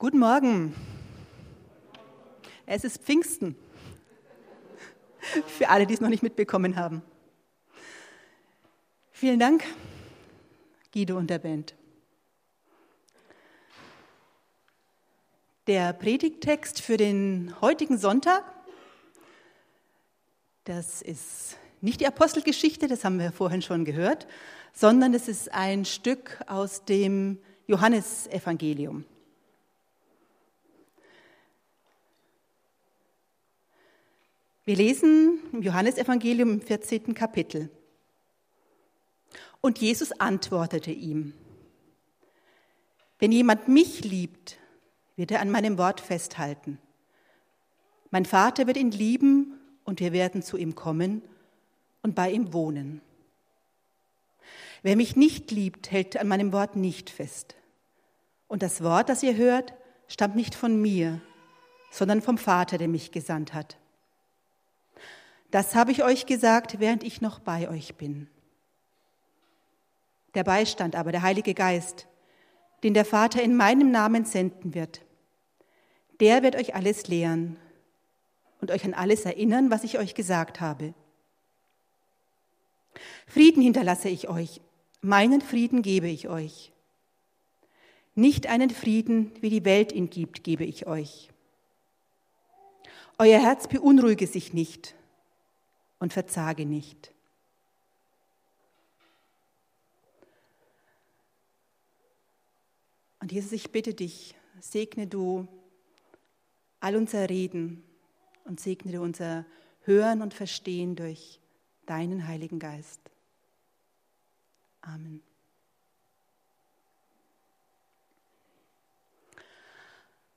Guten Morgen. Es ist Pfingsten. Für alle, die es noch nicht mitbekommen haben. Vielen Dank, Guido und der Band. Der Predigttext für den heutigen Sonntag, das ist nicht die Apostelgeschichte, das haben wir vorhin schon gehört, sondern es ist ein Stück aus dem Johannesevangelium. Wir lesen im Johannesevangelium im 14. Kapitel. Und Jesus antwortete ihm, wenn jemand mich liebt, wird er an meinem Wort festhalten. Mein Vater wird ihn lieben und wir werden zu ihm kommen und bei ihm wohnen. Wer mich nicht liebt, hält an meinem Wort nicht fest. Und das Wort, das ihr hört, stammt nicht von mir, sondern vom Vater, der mich gesandt hat. Das habe ich euch gesagt, während ich noch bei euch bin. Der Beistand aber, der Heilige Geist, den der Vater in meinem Namen senden wird, der wird euch alles lehren und euch an alles erinnern, was ich euch gesagt habe. Frieden hinterlasse ich euch, meinen Frieden gebe ich euch. Nicht einen Frieden, wie die Welt ihn gibt, gebe ich euch. Euer Herz beunruhige sich nicht und verzage nicht. Und Jesus, ich bitte dich, segne du all unser Reden und segne du unser Hören und Verstehen durch deinen Heiligen Geist. Amen.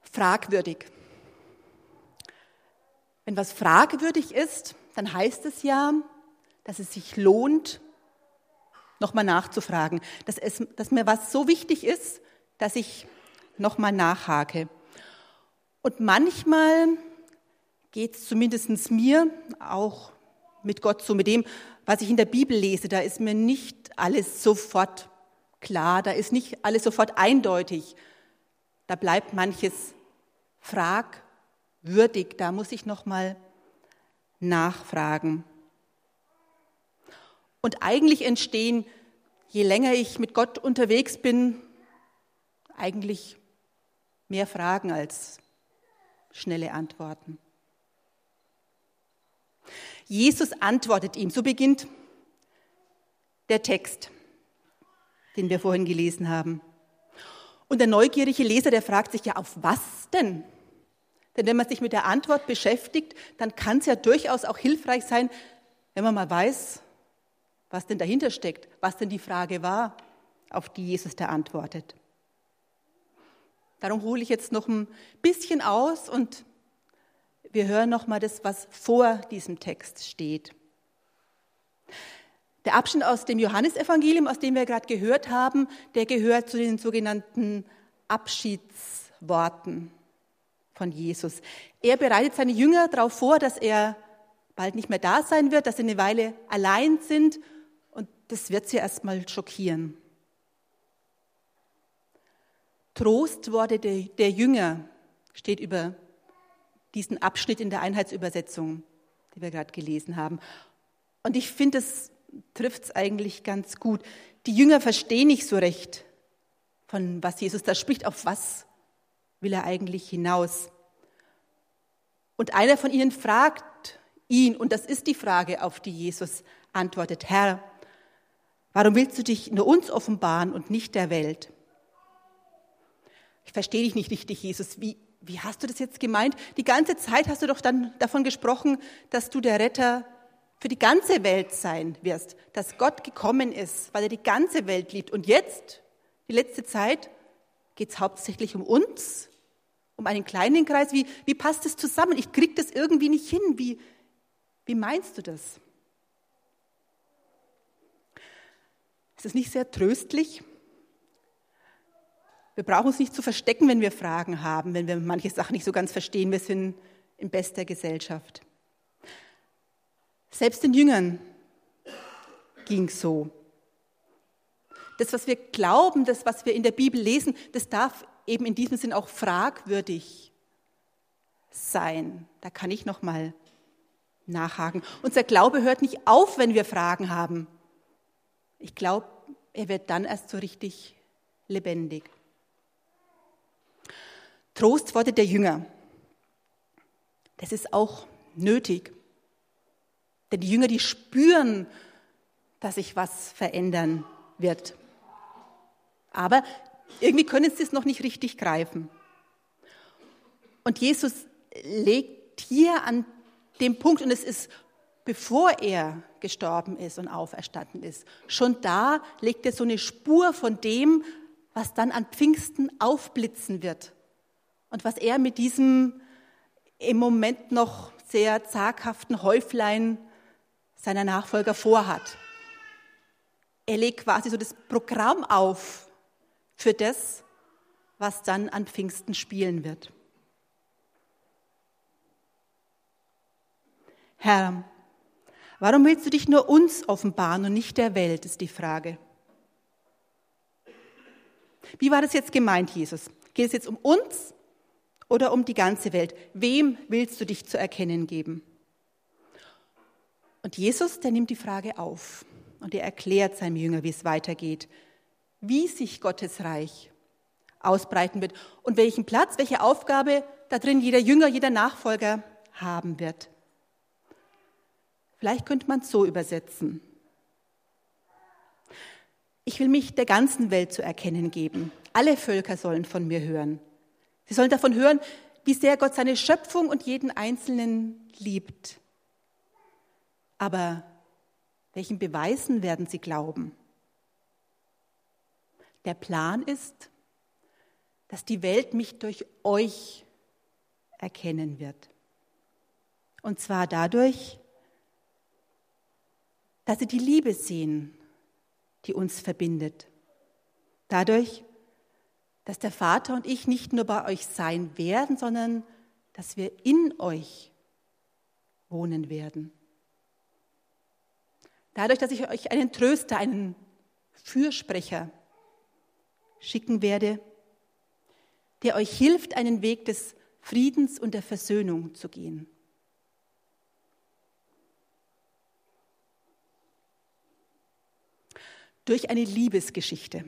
Fragwürdig. Wenn was fragwürdig ist, dann heißt es ja, dass es sich lohnt, nochmal nachzufragen, dass, es, dass mir was so wichtig ist, dass ich nochmal nachhake. Und manchmal geht es zumindest mir auch mit Gott so, mit dem, was ich in der Bibel lese, da ist mir nicht alles sofort klar, da ist nicht alles sofort eindeutig. Da bleibt manches fragwürdig, da muss ich nochmal nachfragen. Und eigentlich entstehen, je länger ich mit Gott unterwegs bin, eigentlich mehr Fragen als schnelle Antworten. Jesus antwortet ihm, so beginnt der Text, den wir vorhin gelesen haben. Und der neugierige Leser, der fragt sich ja, auf was denn? Denn wenn man sich mit der Antwort beschäftigt, dann kann es ja durchaus auch hilfreich sein, wenn man mal weiß, was denn dahinter steckt, was denn die Frage war, auf die Jesus da antwortet. Darum hole ich jetzt noch ein bisschen aus und wir hören noch mal das, was vor diesem Text steht. Der Abschnitt aus dem Johannesevangelium, aus dem wir gerade gehört haben, der gehört zu den sogenannten Abschiedsworten von Jesus. Er bereitet seine Jünger darauf vor, dass er bald nicht mehr da sein wird, dass sie eine Weile allein sind und das wird sie erstmal schockieren. Trostworte der, Jünger steht über diesen Abschnitt in der Einheitsübersetzung, die wir gerade gelesen haben. Und ich finde, es trifft es eigentlich ganz gut. Die Jünger verstehen nicht so recht, von was Jesus da spricht, auf was will er eigentlich hinaus? Und einer von ihnen fragt ihn, und das ist die Frage, auf die Jesus antwortet, Herr, warum willst du dich nur uns offenbaren und nicht der Welt? Ich verstehe dich nicht richtig, Jesus. Wie, wie hast du das jetzt gemeint? Die ganze Zeit hast du doch dann davon gesprochen, dass du der Retter für die ganze Welt sein wirst, dass Gott gekommen ist, weil er die ganze Welt liebt. Und jetzt, die letzte Zeit, geht es hauptsächlich um uns, um einen kleinen Kreis. Wie, wie passt das zusammen? Ich kriege das irgendwie nicht hin. Wie, wie meinst du das? Ist das nicht sehr tröstlich? Wir brauchen uns nicht zu verstecken, wenn wir Fragen haben, wenn wir manche Sachen nicht so ganz verstehen. Wir sind in bester Gesellschaft. Selbst den Jüngern ging so. Das, was wir glauben, das, was wir in der Bibel lesen, das darf eben in diesem Sinn auch fragwürdig sein. Da kann ich noch mal nachhaken. Unser Glaube hört nicht auf, wenn wir Fragen haben. Ich glaube, er wird dann erst so richtig lebendig. Trostworte der Jünger. Das ist auch nötig. Denn die Jünger, die spüren, dass sich was verändern wird. Aber irgendwie können sie es noch nicht richtig greifen. Und Jesus legt hier an dem Punkt, und es ist bevor er gestorben ist und auferstanden ist, schon da legt er so eine Spur von dem, was dann an Pfingsten aufblitzen wird. Und was er mit diesem im Moment noch sehr zaghaften Häuflein seiner Nachfolger vorhat. Er legt quasi so das Programm auf für das, was dann an Pfingsten spielen wird. Herr, warum willst du dich nur uns offenbaren und nicht der Welt, ist die Frage. Wie war das jetzt gemeint, Jesus? Geht es jetzt um uns oder um die ganze Welt? Wem willst du dich zu erkennen geben? Und Jesus, der nimmt die Frage auf und er erklärt seinem Jünger, wie es weitergeht, wie sich Gottes Reich ausbreiten wird und welchen Platz, welche Aufgabe da drin jeder Jünger, jeder Nachfolger haben wird. Vielleicht könnte man es so übersetzen. Ich will mich der ganzen Welt zu erkennen geben. Alle Völker sollen von mir hören. Sie sollen davon hören, wie sehr Gott seine Schöpfung und jeden Einzelnen liebt. Aber welchen Beweisen werden sie glauben? Der Plan ist, dass die Welt mich durch euch erkennen wird. Und zwar dadurch, dass sie die Liebe sehen, die uns verbindet. Dadurch, dass der Vater und ich nicht nur bei euch sein werden, sondern dass wir in euch wohnen werden. Dadurch, dass ich euch einen Tröster, einen Fürsprecher schicken werde, der euch hilft, einen Weg des Friedens und der Versöhnung zu gehen. Durch eine Liebesgeschichte.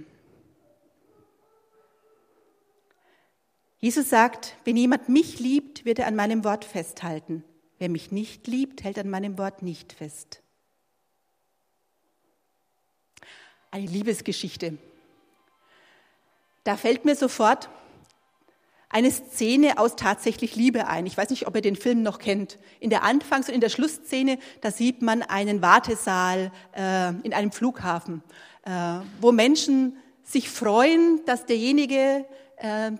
Jesus sagt, wenn jemand mich liebt, wird er an meinem Wort festhalten. Wer mich nicht liebt, hält an meinem Wort nicht fest. Eine Liebesgeschichte. Da fällt mir sofort eine Szene aus tatsächlich Liebe ein. Ich weiß nicht, ob ihr den Film noch kennt. In der Anfangs- und in der Schlussszene, da sieht man einen Wartesaal äh, in einem Flughafen, äh, wo Menschen sich freuen, dass derjenige, äh,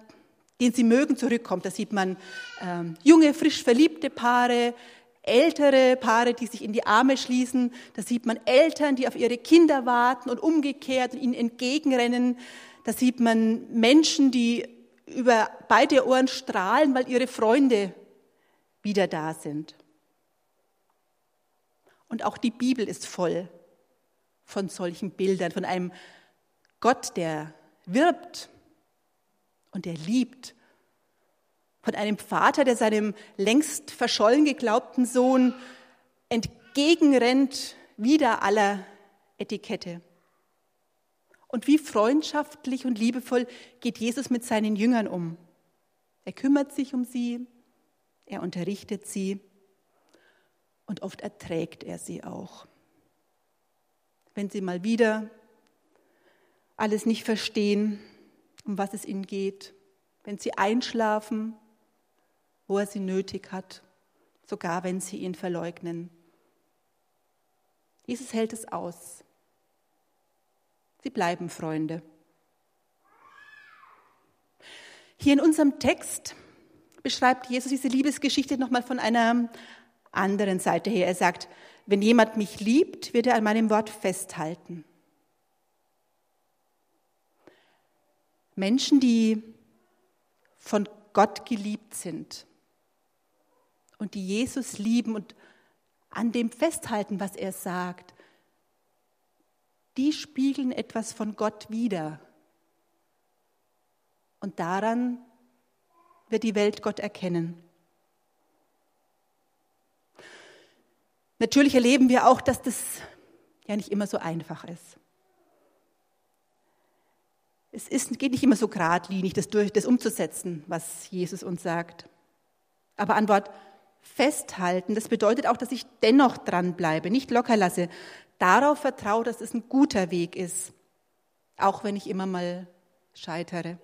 den sie mögen, zurückkommt. Da sieht man ähm, junge, frisch verliebte Paare, ältere Paare, die sich in die Arme schließen. Da sieht man Eltern, die auf ihre Kinder warten und umgekehrt und ihnen entgegenrennen. Da sieht man Menschen, die über beide Ohren strahlen, weil ihre Freunde wieder da sind. Und auch die Bibel ist voll von solchen Bildern, von einem Gott, der wirbt und der liebt, von einem Vater, der seinem längst verschollen geglaubten Sohn entgegenrennt, wieder aller Etikette. Und wie freundschaftlich und liebevoll geht Jesus mit seinen Jüngern um. Er kümmert sich um sie, er unterrichtet sie und oft erträgt er sie auch. Wenn sie mal wieder alles nicht verstehen, um was es ihnen geht, wenn sie einschlafen, wo er sie nötig hat, sogar wenn sie ihn verleugnen. Jesus hält es aus. Sie bleiben Freunde. Hier in unserem Text beschreibt Jesus diese Liebesgeschichte nochmal von einer anderen Seite her. Er sagt, wenn jemand mich liebt, wird er an meinem Wort festhalten. Menschen, die von Gott geliebt sind und die Jesus lieben und an dem festhalten, was er sagt, die spiegeln etwas von Gott wider. Und daran wird die Welt Gott erkennen. Natürlich erleben wir auch, dass das ja nicht immer so einfach ist. Es ist, geht nicht immer so geradlinig, das, durch, das umzusetzen, was Jesus uns sagt. Aber an Wort festhalten, das bedeutet auch, dass ich dennoch dranbleibe, nicht locker lasse, darauf vertraue, dass es ein guter Weg ist, auch wenn ich immer mal scheitere.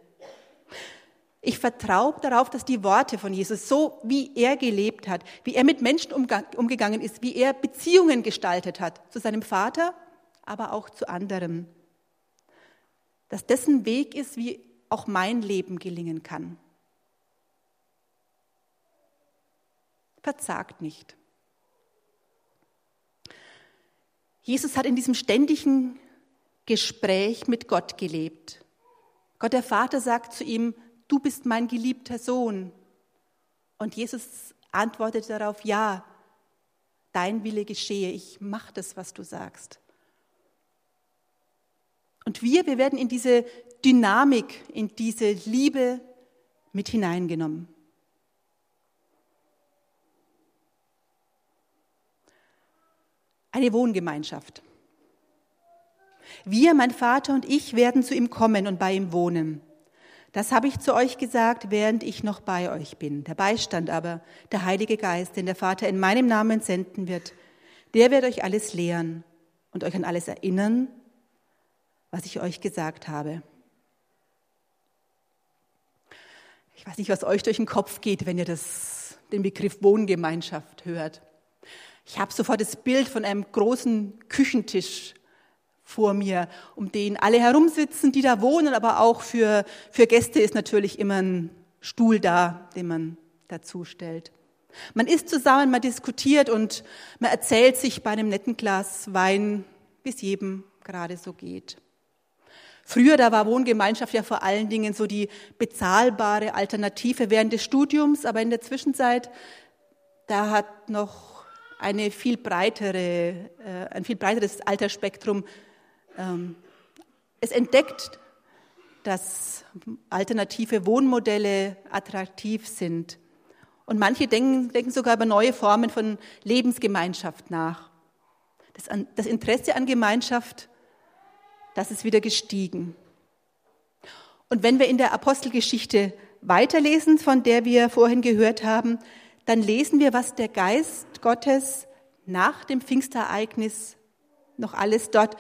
Ich vertraue darauf, dass die Worte von Jesus, so wie er gelebt hat, wie er mit Menschen umgegangen ist, wie er Beziehungen gestaltet hat, zu seinem Vater, aber auch zu anderen, dass dessen Weg ist, wie auch mein Leben gelingen kann. Verzagt nicht. Jesus hat in diesem ständigen Gespräch mit Gott gelebt. Gott der Vater sagt zu ihm, du bist mein geliebter Sohn. Und Jesus antwortet darauf, ja, dein Wille geschehe, ich mache das, was du sagst. Und wir, wir werden in diese Dynamik, in diese Liebe mit hineingenommen. Eine Wohngemeinschaft. Wir, mein Vater und ich, werden zu ihm kommen und bei ihm wohnen. Das habe ich zu euch gesagt, während ich noch bei euch bin. Der Beistand aber, der Heilige Geist, den der Vater in meinem Namen senden wird, der wird euch alles lehren und euch an alles erinnern, was ich euch gesagt habe. Ich weiß nicht, was euch durch den Kopf geht, wenn ihr das, den Begriff Wohngemeinschaft hört. Ich habe sofort das Bild von einem großen Küchentisch vor mir, um den alle herumsitzen, die da wohnen, aber auch für, für Gäste ist natürlich immer ein Stuhl da, den man dazu stellt. Man isst zusammen, man diskutiert und man erzählt sich bei einem netten Glas Wein, wie es jedem gerade so geht. Früher, da war Wohngemeinschaft ja vor allen Dingen so die bezahlbare Alternative während des Studiums, aber in der Zwischenzeit, da hat noch eine viel breitere, äh, ein viel breiteres Altersspektrum ähm, es entdeckt, dass alternative Wohnmodelle attraktiv sind. Und manche denken, denken sogar über neue Formen von Lebensgemeinschaft nach. Das, das Interesse an Gemeinschaft, das ist wieder gestiegen. Und wenn wir in der Apostelgeschichte weiterlesen, von der wir vorhin gehört haben, dann lesen wir, was der Geist Gottes nach dem Pfingstereignis noch alles dort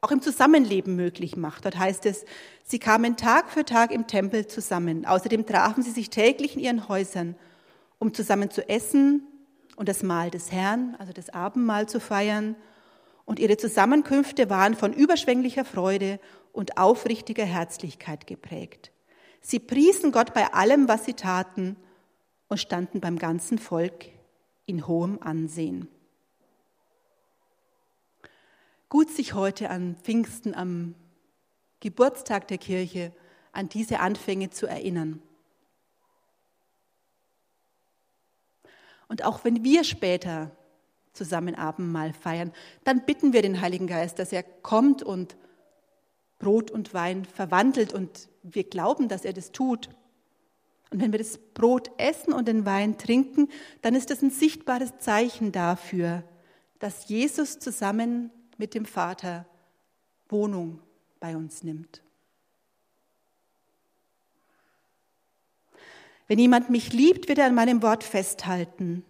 auch im Zusammenleben möglich macht. Dort heißt es, sie kamen Tag für Tag im Tempel zusammen. Außerdem trafen sie sich täglich in ihren Häusern, um zusammen zu essen und das Mahl des Herrn, also das Abendmahl zu feiern. Und ihre Zusammenkünfte waren von überschwänglicher Freude und aufrichtiger Herzlichkeit geprägt. Sie priesen Gott bei allem, was sie taten und standen beim ganzen Volk in hohem Ansehen gut, sich heute an Pfingsten, am Geburtstag der Kirche, an diese Anfänge zu erinnern. Und auch wenn wir später zusammen Abendmahl feiern, dann bitten wir den Heiligen Geist, dass er kommt und Brot und Wein verwandelt und wir glauben, dass er das tut. Und wenn wir das Brot essen und den Wein trinken, dann ist das ein sichtbares Zeichen dafür, dass Jesus zusammen mit dem Vater Wohnung bei uns nimmt. Wenn jemand mich liebt, wird er an meinem Wort festhalten.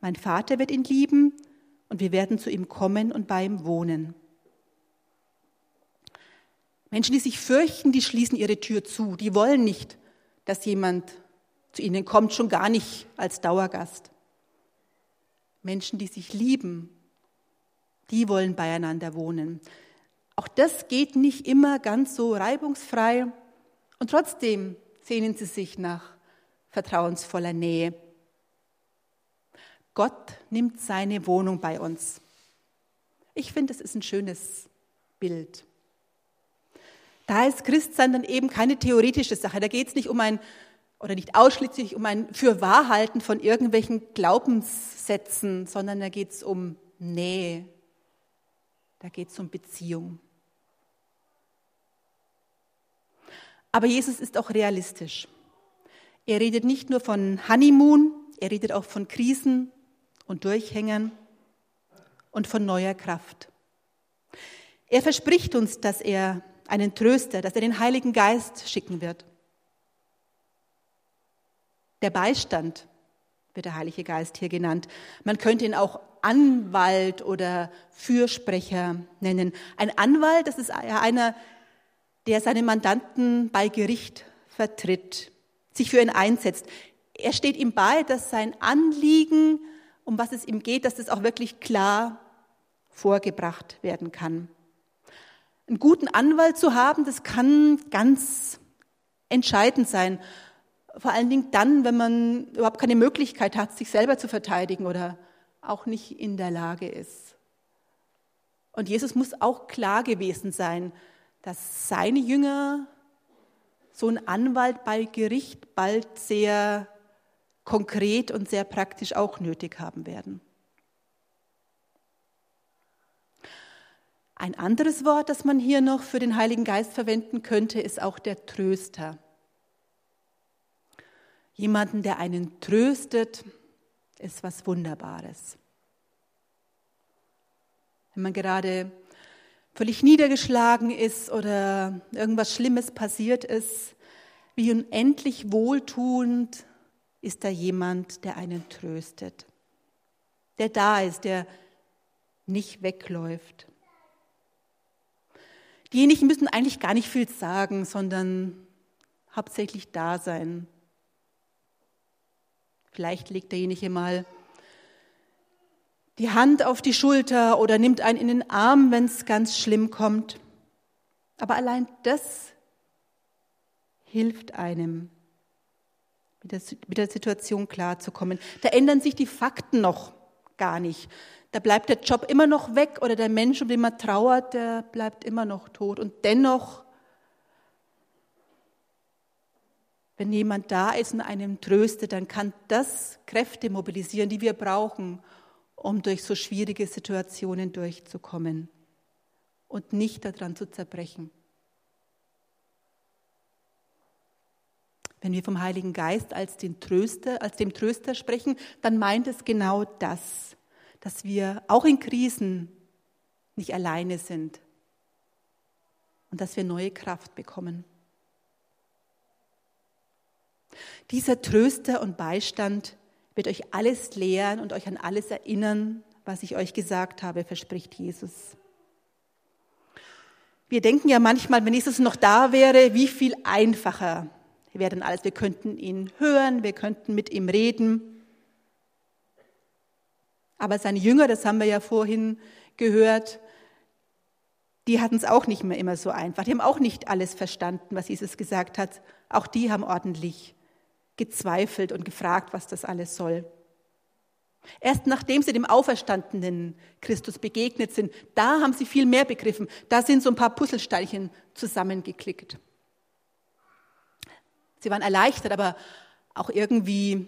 Mein Vater wird ihn lieben und wir werden zu ihm kommen und bei ihm wohnen. Menschen, die sich fürchten, die schließen ihre Tür zu. Die wollen nicht, dass jemand zu ihnen kommt, schon gar nicht als Dauergast. Menschen, die sich lieben, die wollen beieinander wohnen. Auch das geht nicht immer ganz so reibungsfrei und trotzdem sehnen sie sich nach vertrauensvoller Nähe. Gott nimmt seine Wohnung bei uns. Ich finde, es ist ein schönes Bild. Da ist Christsein dann eben keine theoretische Sache. Da geht es nicht um ein, oder nicht ausschließlich um ein Fürwahrhalten von irgendwelchen Glaubenssätzen, sondern da geht es um Nähe, da geht es um Beziehung. Aber Jesus ist auch realistisch. Er redet nicht nur von Honeymoon, er redet auch von Krisen und Durchhängern und von neuer Kraft. Er verspricht uns, dass er einen Tröster, dass er den Heiligen Geist schicken wird. Der Beistand wird der Heilige Geist hier genannt. Man könnte ihn auch Anwalt oder Fürsprecher nennen. Ein Anwalt, das ist einer, der seine Mandanten bei Gericht vertritt, sich für ihn einsetzt. Er steht ihm bei, dass sein Anliegen, um was es ihm geht, dass das auch wirklich klar vorgebracht werden kann. Einen guten Anwalt zu haben, das kann ganz entscheidend sein. Vor allen Dingen dann, wenn man überhaupt keine Möglichkeit hat, sich selber zu verteidigen oder auch nicht in der Lage ist. Und Jesus muss auch klar gewesen sein, dass seine Jünger so einen Anwalt bei Gericht bald sehr konkret und sehr praktisch auch nötig haben werden. Ein anderes Wort, das man hier noch für den Heiligen Geist verwenden könnte, ist auch der Tröster. Jemanden, der einen tröstet, ist was Wunderbares. Wenn man gerade völlig niedergeschlagen ist oder irgendwas Schlimmes passiert ist, wie unendlich wohltuend ist da jemand, der einen tröstet, der da ist, der nicht wegläuft. Diejenigen müssen eigentlich gar nicht viel sagen, sondern hauptsächlich da sein. Vielleicht legt derjenige mal die Hand auf die Schulter oder nimmt einen in den Arm, wenn es ganz schlimm kommt. Aber allein das hilft einem, mit der, Situation klarzukommen. Da ändern sich die Fakten noch gar nicht. Da bleibt der Job immer noch weg oder der Mensch, um den man trauert, der bleibt immer noch tot. Und dennoch, wenn jemand da ist und einem tröstet, dann kann das Kräfte mobilisieren, die wir brauchen, um durch so schwierige Situationen durchzukommen und nicht daran zu zerbrechen. Wenn wir vom Heiligen Geist als, den Tröster, als dem Tröster sprechen, dann meint es genau das dass wir auch in Krisen nicht alleine sind und dass wir neue Kraft bekommen. Dieser Tröster und Beistand wird euch alles lehren und euch an alles erinnern, was ich euch gesagt habe, verspricht Jesus. Wir denken ja manchmal, wenn Jesus noch da wäre, wie viel einfacher wäre denn alles. Wir könnten ihn hören, wir könnten mit ihm reden. Aber seine Jünger, das haben wir ja vorhin gehört, die hatten es auch nicht mehr immer so einfach. Die haben auch nicht alles verstanden, was Jesus gesagt hat. Auch die haben ordentlich gezweifelt und gefragt, was das alles soll. Erst nachdem sie dem auferstandenen Christus begegnet sind, da haben sie viel mehr begriffen. Da sind so ein paar Puzzlesteinchen zusammengeklickt. Sie waren erleichtert, aber auch irgendwie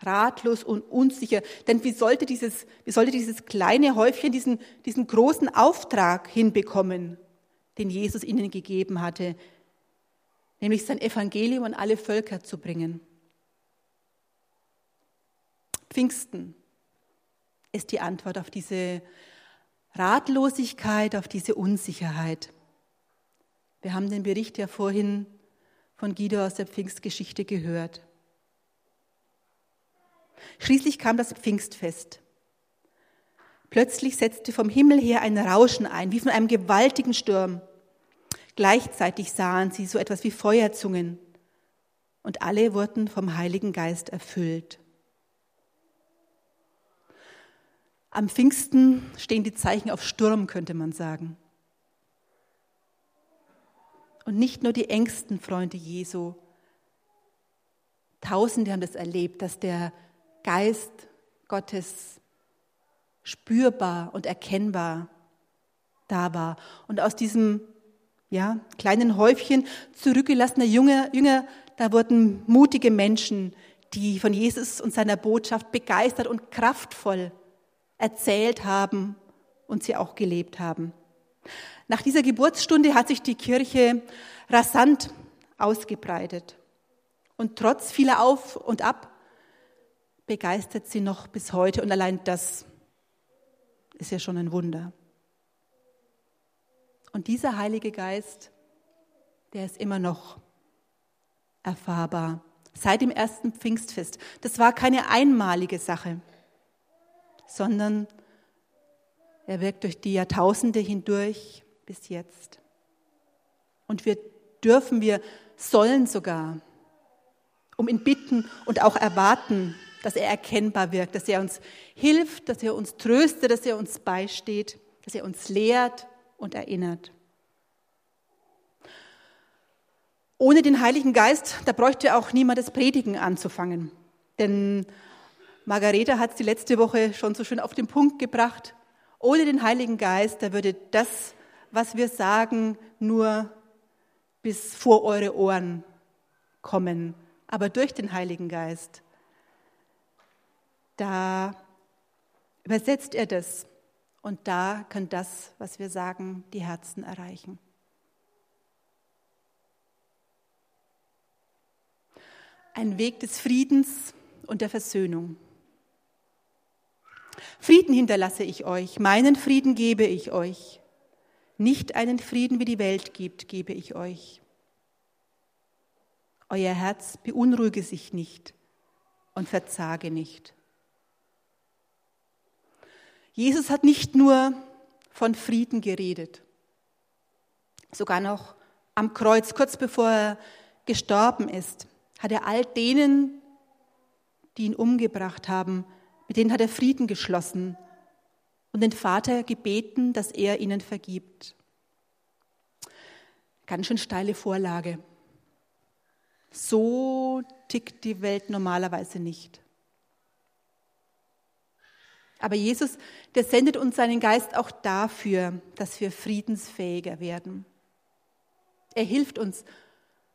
ratlos und unsicher. Denn wie sollte dieses, wie sollte dieses kleine Häufchen diesen, diesen großen Auftrag hinbekommen, den Jesus ihnen gegeben hatte, nämlich sein Evangelium an alle Völker zu bringen? Pfingsten ist die Antwort auf diese Ratlosigkeit, auf diese Unsicherheit. Wir haben den Bericht ja vorhin von Guido aus der Pfingstgeschichte gehört. Schließlich kam das Pfingstfest. Plötzlich setzte vom Himmel her ein Rauschen ein, wie von einem gewaltigen Sturm. Gleichzeitig sahen sie so etwas wie Feuerzungen und alle wurden vom Heiligen Geist erfüllt. Am Pfingsten stehen die Zeichen auf Sturm, könnte man sagen. Und nicht nur die engsten Freunde Jesu. Tausende haben das erlebt, dass der Geist Gottes spürbar und erkennbar da war. Und aus diesem ja, kleinen Häufchen zurückgelassener Jünger, Jünger, da wurden mutige Menschen, die von Jesus und seiner Botschaft begeistert und kraftvoll erzählt haben und sie auch gelebt haben. Nach dieser Geburtsstunde hat sich die Kirche rasant ausgebreitet. Und trotz vieler Auf und Ab begeistert sie noch bis heute. Und allein das ist ja schon ein Wunder. Und dieser Heilige Geist, der ist immer noch erfahrbar. Seit dem ersten Pfingstfest. Das war keine einmalige Sache, sondern er wirkt durch die Jahrtausende hindurch bis jetzt. Und wir dürfen, wir sollen sogar um ihn bitten und auch erwarten, dass er erkennbar wirkt, dass er uns hilft, dass er uns tröstet, dass er uns beisteht, dass er uns lehrt und erinnert. Ohne den Heiligen Geist, da bräuchte auch niemand das Predigen anzufangen. Denn Margareta hat es die letzte Woche schon so schön auf den Punkt gebracht. Ohne den Heiligen Geist, da würde das, was wir sagen, nur bis vor eure Ohren kommen. Aber durch den Heiligen Geist, da übersetzt er das und da kann das, was wir sagen, die Herzen erreichen. Ein Weg des Friedens und der Versöhnung. Frieden hinterlasse ich euch, meinen Frieden gebe ich euch. Nicht einen Frieden, wie die Welt gibt, gebe ich euch. Euer Herz beunruhige sich nicht und verzage nicht. Jesus hat nicht nur von Frieden geredet, sogar noch am Kreuz, kurz bevor er gestorben ist, hat er all denen, die ihn umgebracht haben, mit denen hat er Frieden geschlossen und den Vater gebeten, dass er ihnen vergibt. Ganz schön steile Vorlage. So tickt die Welt normalerweise nicht. Aber Jesus, der sendet uns seinen Geist auch dafür, dass wir friedensfähiger werden. Er hilft uns,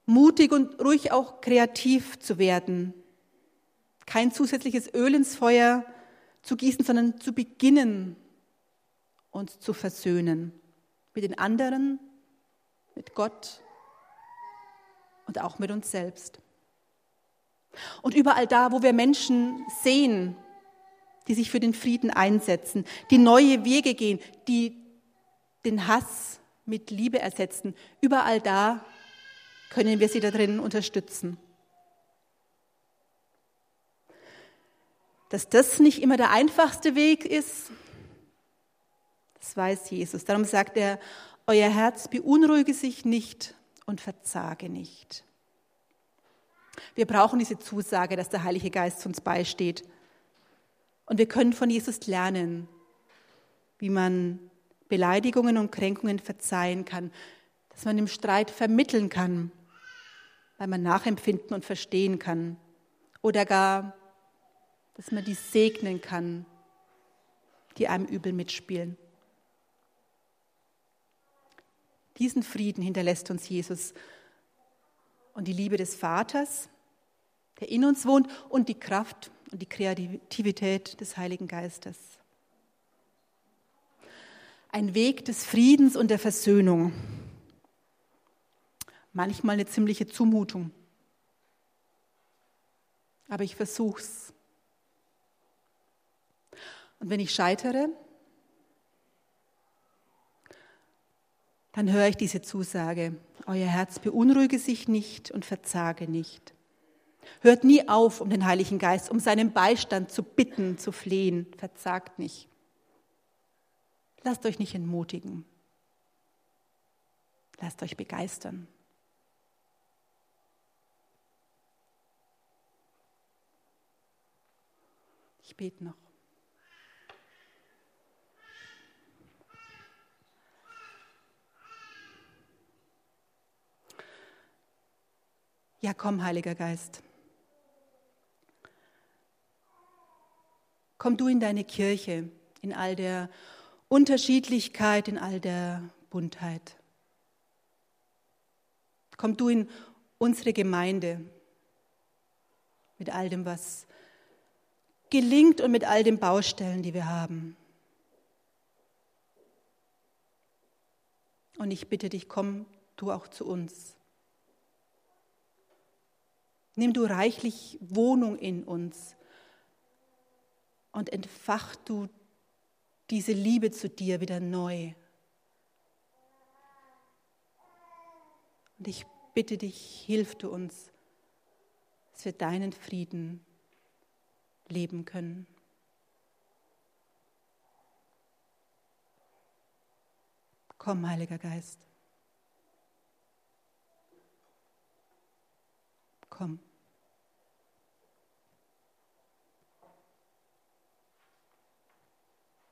mutig und ruhig auch kreativ zu werden. Kein zusätzliches Öl ins Feuer zu gießen, sondern zu beginnen, uns zu versöhnen. Mit den anderen, mit Gott und auch mit uns selbst. Und überall da, wo wir Menschen sehen, die sich für den Frieden einsetzen, die neue Wege gehen, die den Hass mit Liebe ersetzen. Überall da können wir sie darin unterstützen. Dass das nicht immer der einfachste Weg ist, das weiß Jesus. Darum sagt er, euer Herz beunruhige sich nicht und verzage nicht. Wir brauchen diese Zusage, dass der Heilige Geist uns beisteht und wir können von Jesus lernen, wie man Beleidigungen und Kränkungen verzeihen kann, dass man im Streit vermitteln kann, weil man nachempfinden und verstehen kann. Oder gar, dass man die segnen kann, die einem übel mitspielen. Diesen Frieden hinterlässt uns Jesus und die Liebe des Vaters, der in uns wohnt, und die Kraft und die Kreativität des Heiligen Geistes. Ein Weg des Friedens und der Versöhnung. Manchmal eine ziemliche Zumutung. Aber ich versuche es. Und wenn ich scheitere, dann höre ich diese Zusage, euer Herz beunruhige sich nicht und verzage nicht. Hört nie auf, um den Heiligen Geist, um seinen Beistand zu bitten, zu flehen. Verzagt nicht. Lasst euch nicht entmutigen. Lasst euch begeistern. Ich bete noch. Ja, komm, Heiliger Geist. Komm du in deine Kirche, in all der Unterschiedlichkeit, in all der Buntheit. Komm du in unsere Gemeinde mit all dem, was gelingt und mit all den Baustellen, die wir haben. Und ich bitte dich, komm du auch zu uns. Nimm du reichlich Wohnung in uns und entfach du diese Liebe zu dir wieder neu. Und ich bitte dich, hilf du uns, dass wir deinen Frieden leben können. Komm, Heiliger Geist. Komm.